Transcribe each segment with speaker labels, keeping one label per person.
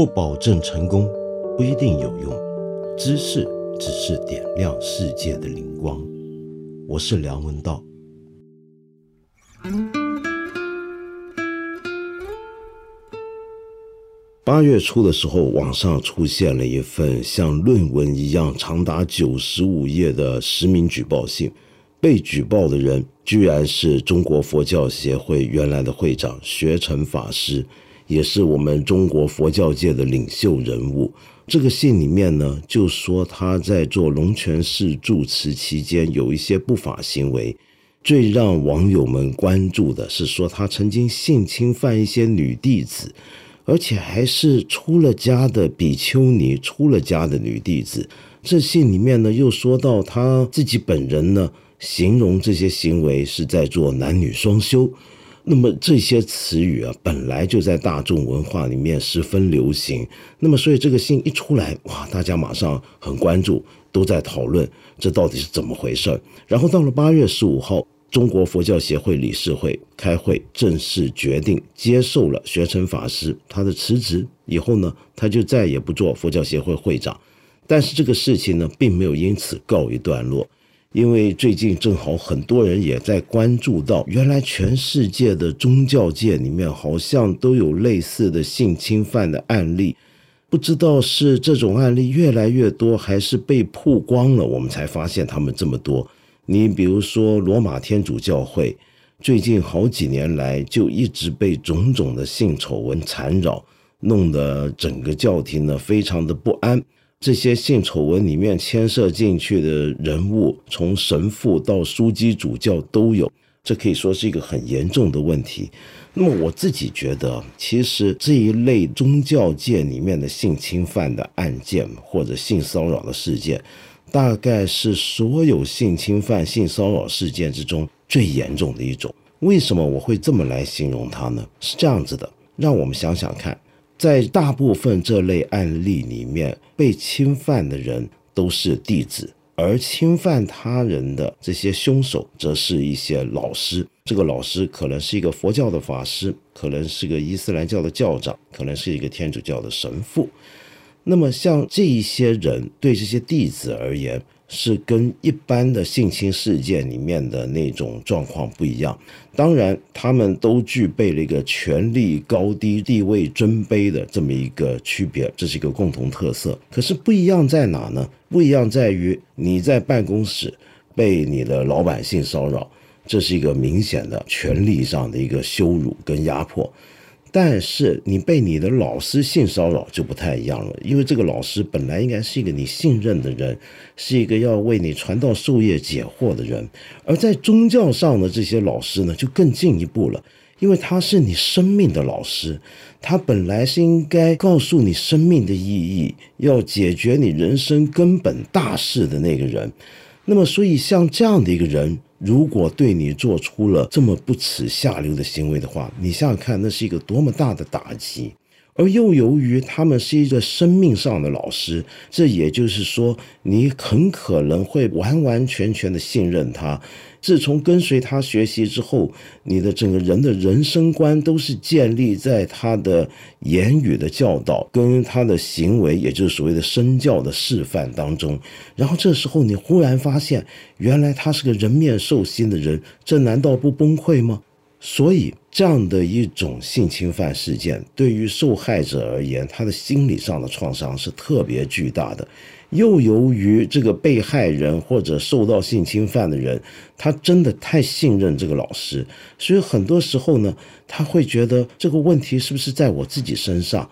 Speaker 1: 不保证成功，不一定有用。知识只是点亮世界的灵光。我是梁文道。八月初的时候，网上出现了一份像论文一样长达九十五页的实名举报信。被举报的人居然是中国佛教协会原来的会长学成法师，也是我们中国佛教界的领袖人物。这个信里面呢，就说他在做龙泉寺住持期间有一些不法行为。最让网友们关注的是，说他曾经性侵犯一些女弟子，而且还是出了家的比丘尼，出了家的女弟子。这信里面呢，又说到他自己本人呢。形容这些行为是在做男女双修，那么这些词语啊，本来就在大众文化里面十分流行。那么，所以这个信一出来，哇，大家马上很关注，都在讨论这到底是怎么回事然后到了八月十五号，中国佛教协会理事会开会，正式决定接受了学成法师他的辞职，以后呢，他就再也不做佛教协会会长。但是这个事情呢，并没有因此告一段落。因为最近正好很多人也在关注到，原来全世界的宗教界里面好像都有类似的性侵犯的案例，不知道是这种案例越来越多，还是被曝光了，我们才发现他们这么多。你比如说罗马天主教会，最近好几年来就一直被种种的性丑闻缠绕，弄得整个教廷呢非常的不安。这些性丑闻里面牵涉进去的人物，从神父到枢机主教都有，这可以说是一个很严重的问题。那么我自己觉得，其实这一类宗教界里面的性侵犯的案件或者性骚扰的事件，大概是所有性侵犯、性骚扰事件之中最严重的一种。为什么我会这么来形容它呢？是这样子的，让我们想想看。在大部分这类案例里面，被侵犯的人都是弟子，而侵犯他人的这些凶手，则是一些老师。这个老师可能是一个佛教的法师，可能是个伊斯兰教的教长，可能是一个天主教的神父。那么，像这一些人对这些弟子而言，是跟一般的性侵事件里面的那种状况不一样。当然，他们都具备了一个权力高低、地位尊卑的这么一个区别，这是一个共同特色。可是不一样在哪呢？不一样在于你在办公室被你的老板性骚扰，这是一个明显的权力上的一个羞辱跟压迫。但是你被你的老师性骚扰就不太一样了，因为这个老师本来应该是一个你信任的人，是一个要为你传道授业解惑的人，而在宗教上的这些老师呢，就更进一步了，因为他是你生命的老师，他本来是应该告诉你生命的意义，要解决你人生根本大事的那个人，那么所以像这样的一个人。如果对你做出了这么不耻下流的行为的话，你想想看，那是一个多么大的打击。而又由于他们是一个生命上的老师，这也就是说，你很可能会完完全全的信任他。自从跟随他学习之后，你的整个人的人生观都是建立在他的言语的教导跟他的行为，也就是所谓的身教的示范当中。然后这时候你忽然发现，原来他是个人面兽心的人，这难道不崩溃吗？所以，这样的一种性侵犯事件，对于受害者而言，他的心理上的创伤是特别巨大的。又由于这个被害人或者受到性侵犯的人，他真的太信任这个老师，所以很多时候呢，他会觉得这个问题是不是在我自己身上。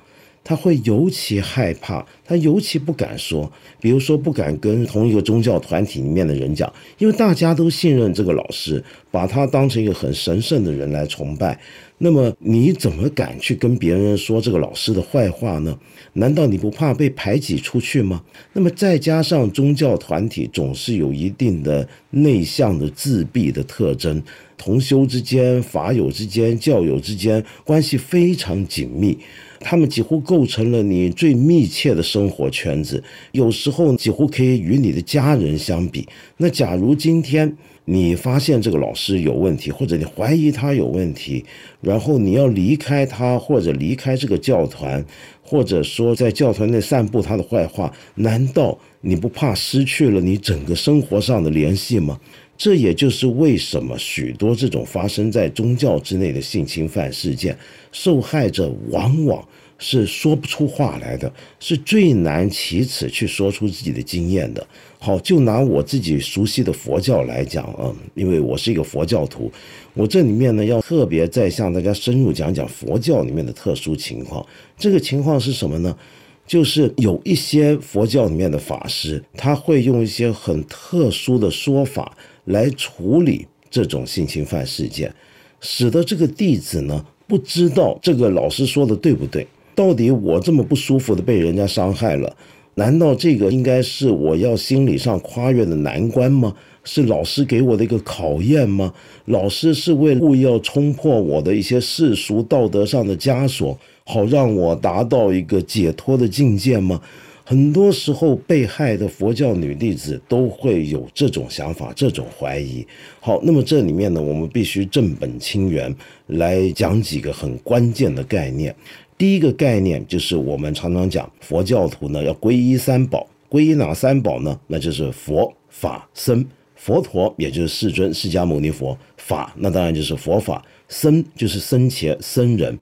Speaker 1: 他会尤其害怕，他尤其不敢说，比如说不敢跟同一个宗教团体里面的人讲，因为大家都信任这个老师，把他当成一个很神圣的人来崇拜。那么你怎么敢去跟别人说这个老师的坏话呢？难道你不怕被排挤出去吗？那么再加上宗教团体总是有一定的内向的自闭的特征。同修之间、法友之间、教友之间关系非常紧密。他们几乎构成了你最密切的生活圈子，有时候几乎可以与你的家人相比。那假如今天你发现这个老师有问题，或者你怀疑他有问题，然后你要离开他，或者离开这个教团，或者说在教团内散布他的坏话，难道你不怕失去了你整个生活上的联系吗？这也就是为什么许多这种发生在宗教之内的性侵犯事件，受害者往往是说不出话来的，是最难启齿去说出自己的经验的。好，就拿我自己熟悉的佛教来讲啊，因为我是一个佛教徒，我这里面呢要特别再向大家深入讲讲佛教里面的特殊情况。这个情况是什么呢？就是有一些佛教里面的法师，他会用一些很特殊的说法。来处理这种性侵犯事件，使得这个弟子呢不知道这个老师说的对不对？到底我这么不舒服的被人家伤害了，难道这个应该是我要心理上跨越的难关吗？是老师给我的一个考验吗？老师是为了故意要冲破我的一些世俗道德上的枷锁，好让我达到一个解脱的境界吗？很多时候，被害的佛教女弟子都会有这种想法、这种怀疑。好，那么这里面呢，我们必须正本清源来讲几个很关键的概念。第一个概念就是我们常常讲，佛教徒呢要皈依三宝，皈依哪三宝呢？那就是佛法僧。佛陀也就是世尊释迦牟尼佛，法那当然就是佛法，僧就是僧伽僧人。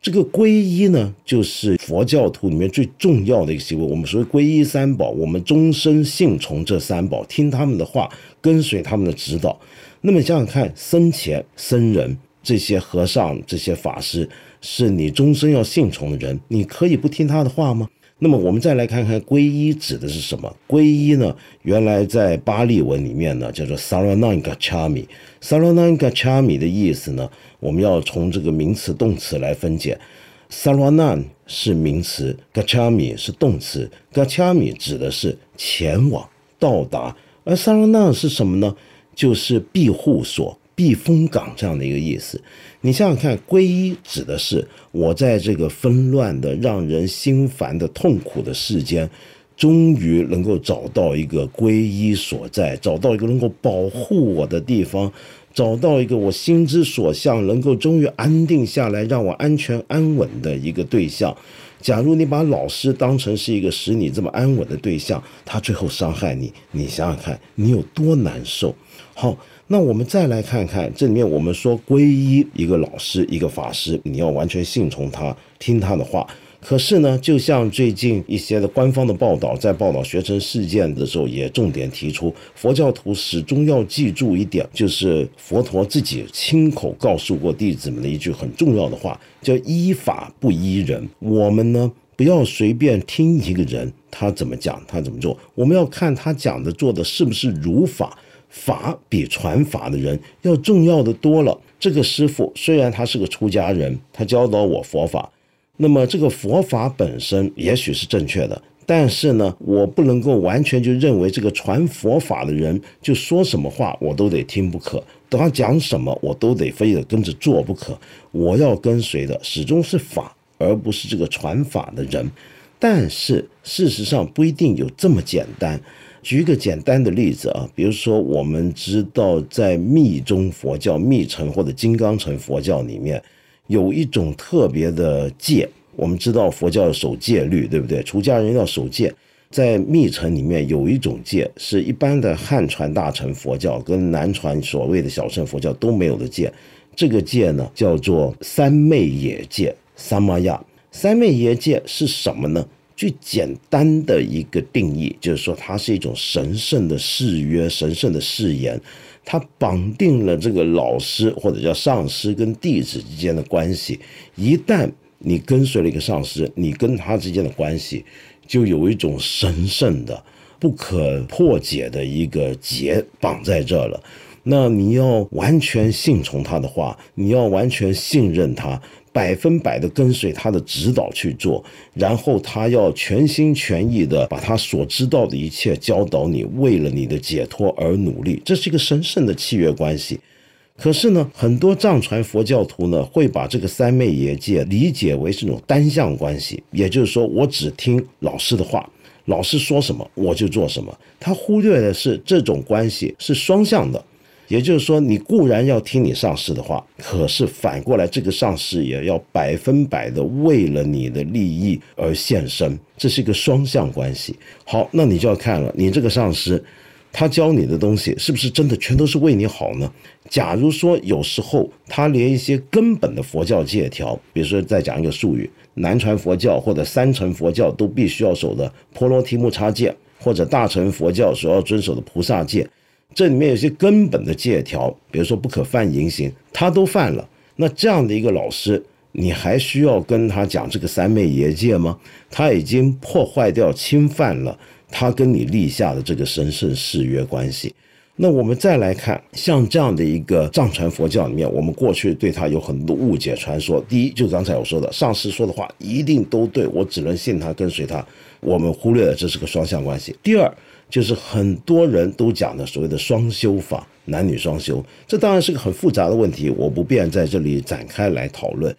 Speaker 1: 这个皈依呢，就是佛教徒里面最重要的一个行为。我们说皈依三宝，我们终身信从这三宝，听他们的话，跟随他们的指导。那么想想看，僧前僧人这些和尚、这些法师，是你终身要信从的人，你可以不听他的话吗？那么我们再来看看皈依指的是什么？皈依呢，原来在巴利文里面呢叫做 Saranagachami。Saranagachami 的意思呢，我们要从这个名词动词来分解。Saranag 是名词，Gachami 是动词。Gachami 指的是前往、到达，而 Saranag 是什么呢？就是庇护所。避风港这样的一个意思，你想想看，皈依指的是我在这个纷乱的、让人心烦的、痛苦的世间，终于能够找到一个皈依所在，找到一个能够保护我的地方，找到一个我心之所向，能够终于安定下来，让我安全安稳的一个对象。假如你把老师当成是一个使你这么安稳的对象，他最后伤害你，你想想看，你有多难受？好。那我们再来看看这里面，我们说皈依一个老师、一个法师，你要完全信从他，听他的话。可是呢，就像最近一些的官方的报道，在报道学成事件的时候，也重点提出，佛教徒始终要记住一点，就是佛陀自己亲口告诉过弟子们的一句很重要的话，叫依法不依人。我们呢，不要随便听一个人他怎么讲，他怎么做，我们要看他讲的、做的是不是如法。法比传法的人要重要的多了。这个师傅虽然他是个出家人，他教导我佛法，那么这个佛法本身也许是正确的，但是呢，我不能够完全就认为这个传佛法的人就说什么话我都得听不可，他讲什么我都得非得跟着做不可。我要跟随的始终是法，而不是这个传法的人。但是事实上不一定有这么简单。举一个简单的例子啊，比如说我们知道在密宗佛教、密乘或者金刚乘佛教里面，有一种特别的戒。我们知道佛教要守戒律，对不对？出家人要守戒。在密乘里面有一种戒，是一般的汉传大乘佛教跟南传所谓的小乘佛教都没有的戒。这个戒呢，叫做三昧耶戒。三玛亚，三昧耶戒是什么呢？最简单的一个定义，就是说它是一种神圣的誓约、神圣的誓言，它绑定了这个老师或者叫上师跟弟子之间的关系。一旦你跟随了一个上师，你跟他之间的关系就有一种神圣的、不可破解的一个结绑在这了。那你要完全信从他的话，你要完全信任他。百分百的跟随他的指导去做，然后他要全心全意的把他所知道的一切教导你，为了你的解脱而努力，这是一个神圣的契约关系。可是呢，很多藏传佛教徒呢，会把这个三昧耶戒理解为是种单向关系，也就是说，我只听老师的话，老师说什么我就做什么。他忽略的是这种关系是双向的，也就是说，你固然要听你上师的话，可是反过来，这个上师也要百分百的为了你的利益而献身，这是一个双向关系。好，那你就要看了，你这个上师。他教你的东西是不是真的全都是为你好呢？假如说有时候他连一些根本的佛教戒条，比如说再讲一个术语，南传佛教或者三乘佛教都必须要守的婆罗提木叉戒，或者大乘佛教所要遵守的菩萨戒，这里面有些根本的戒条，比如说不可犯淫行，他都犯了。那这样的一个老师，你还需要跟他讲这个三昧耶戒吗？他已经破坏掉、侵犯了。他跟你立下的这个神圣誓约关系，那我们再来看，像这样的一个藏传佛教里面，我们过去对他有很多误解传说。第一，就刚才我说的，上师说的话一定都对，我只能信他，跟随他。我们忽略了这是个双向关系。第二，就是很多人都讲的所谓的双修法，男女双修，这当然是个很复杂的问题，我不便在这里展开来讨论。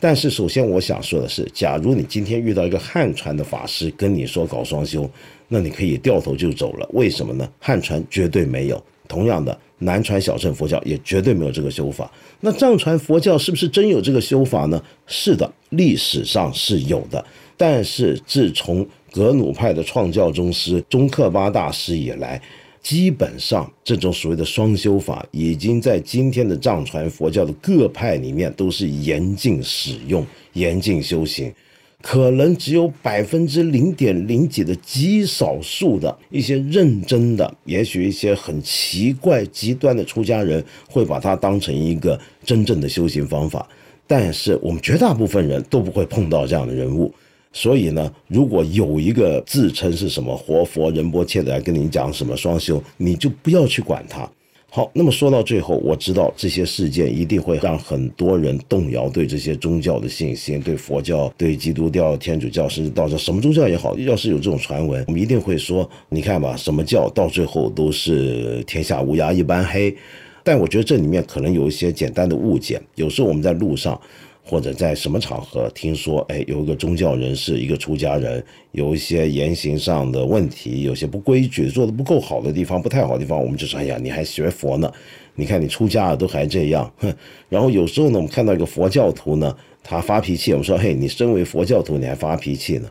Speaker 1: 但是，首先我想说的是，假如你今天遇到一个汉传的法师跟你说搞双修，那你可以掉头就走了。为什么呢？汉传绝对没有，同样的，南传小乘佛教也绝对没有这个修法。那藏传佛教是不是真有这个修法呢？是的，历史上是有的。但是自从格鲁派的创教宗师宗喀巴大师以来，基本上，这种所谓的双修法，已经在今天的藏传佛教的各派里面都是严禁使用、严禁修行。可能只有百分之零点零几的极少数的一些认真的，也许一些很奇怪、极端的出家人会把它当成一个真正的修行方法。但是我们绝大部分人都不会碰到这样的人物。所以呢，如果有一个自称是什么活佛仁波切的来跟你讲什么双修，你就不要去管他。好，那么说到最后，我知道这些事件一定会让很多人动摇对这些宗教的信心，对佛教、对基督教、天主教，甚至道教，什么宗教也好，要是有这种传闻，我们一定会说，你看吧，什么教到最后都是天下乌鸦一般黑。但我觉得这里面可能有一些简单的误解，有时候我们在路上。或者在什么场合听说，哎，有一个宗教人士，一个出家人，有一些言行上的问题，有些不规矩，做的不够好的地方，不太好的地方，我们就说，哎呀，你还学佛呢？你看你出家了都还这样，哼。然后有时候呢，我们看到一个佛教徒呢，他发脾气，我们说，嘿，你身为佛教徒，你还发脾气呢？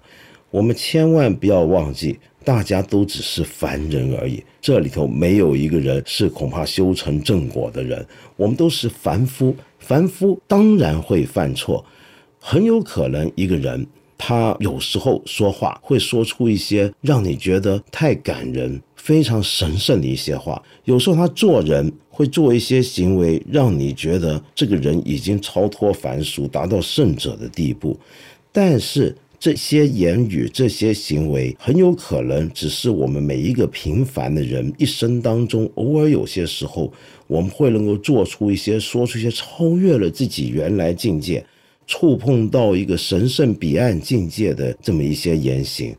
Speaker 1: 我们千万不要忘记，大家都只是凡人而已，这里头没有一个人是恐怕修成正果的人，我们都是凡夫。凡夫当然会犯错，很有可能一个人他有时候说话会说出一些让你觉得太感人、非常神圣的一些话。有时候他做人会做一些行为，让你觉得这个人已经超脱凡俗，达到圣者的地步。但是这些言语、这些行为，很有可能只是我们每一个平凡的人一生当中偶尔有些时候。我们会能够做出一些、说出一些超越了自己原来境界、触碰到一个神圣彼岸境界的这么一些言行，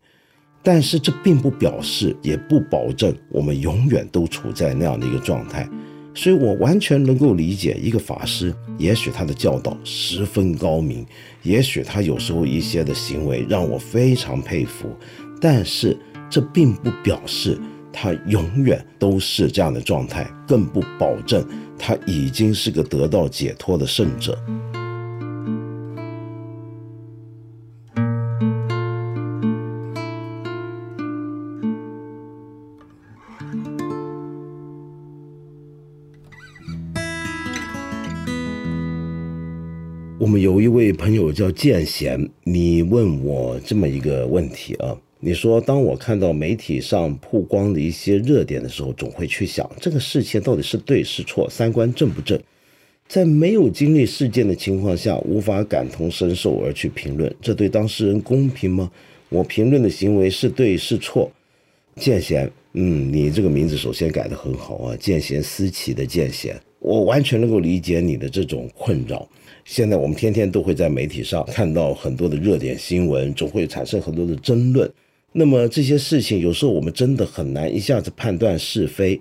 Speaker 1: 但是这并不表示，也不保证我们永远都处在那样的一个状态。所以我完全能够理解一个法师，也许他的教导十分高明，也许他有时候一些的行为让我非常佩服，但是这并不表示。他永远都是这样的状态，更不保证他已经是个得到解脱的圣者。们有一位朋友叫建贤，你问我这么一个问题啊。你说，当我看到媒体上曝光的一些热点的时候，总会去想这个事情到底是对是错，三观正不正？在没有经历事件的情况下，无法感同身受而去评论，这对当事人公平吗？我评论的行为是对是错？剑贤，嗯，你这个名字首先改得很好啊，剑贤思齐的剑贤，我完全能够理解你的这种困扰。现在我们天天都会在媒体上看到很多的热点新闻，总会产生很多的争论。那么这些事情有时候我们真的很难一下子判断是非，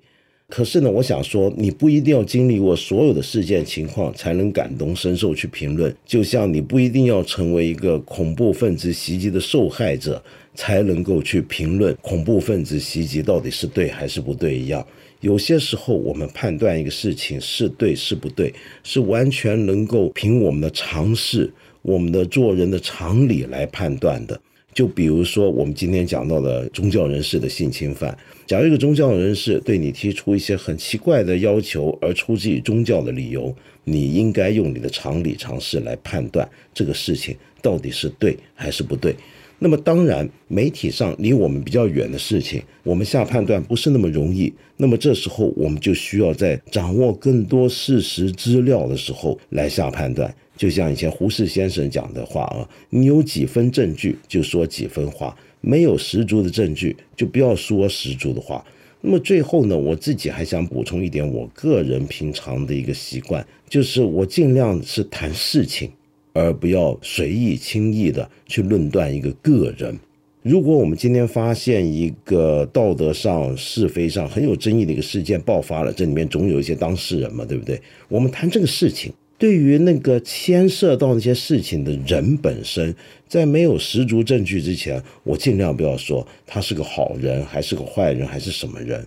Speaker 1: 可是呢，我想说，你不一定要经历过所有的事件情况才能感同身受去评论，就像你不一定要成为一个恐怖分子袭击的受害者才能够去评论恐怖分子袭击到底是对还是不对一样。有些时候，我们判断一个事情是对是不对，是完全能够凭我们的常识、我们的做人的常理来判断的。就比如说，我们今天讲到的宗教人士的性侵犯，假如一个宗教人士对你提出一些很奇怪的要求，而出自于宗教的理由，你应该用你的常理常识来判断这个事情到底是对还是不对。那么当然，媒体上离我们比较远的事情，我们下判断不是那么容易。那么这时候，我们就需要在掌握更多事实资料的时候来下判断。就像以前胡适先生讲的话啊，你有几分证据就说几分话，没有十足的证据就不要说十足的话。那么最后呢，我自己还想补充一点，我个人平常的一个习惯，就是我尽量是谈事情，而不要随意轻易的去论断一个个人。如果我们今天发现一个道德上、是非上很有争议的一个事件爆发了，这里面总有一些当事人嘛，对不对？我们谈这个事情。对于那个牵涉到那些事情的人本身，在没有十足证据之前，我尽量不要说他是个好人，还是个坏人，还是什么人。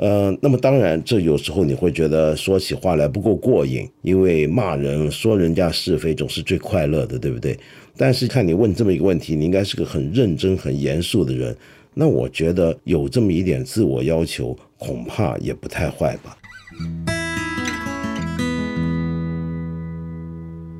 Speaker 1: 呃，那么当然，这有时候你会觉得说起话来不够过瘾，因为骂人、说人家是非总是最快乐的，对不对？但是看你问这么一个问题，你应该是个很认真、很严肃的人，那我觉得有这么一点自我要求，恐怕也不太坏吧。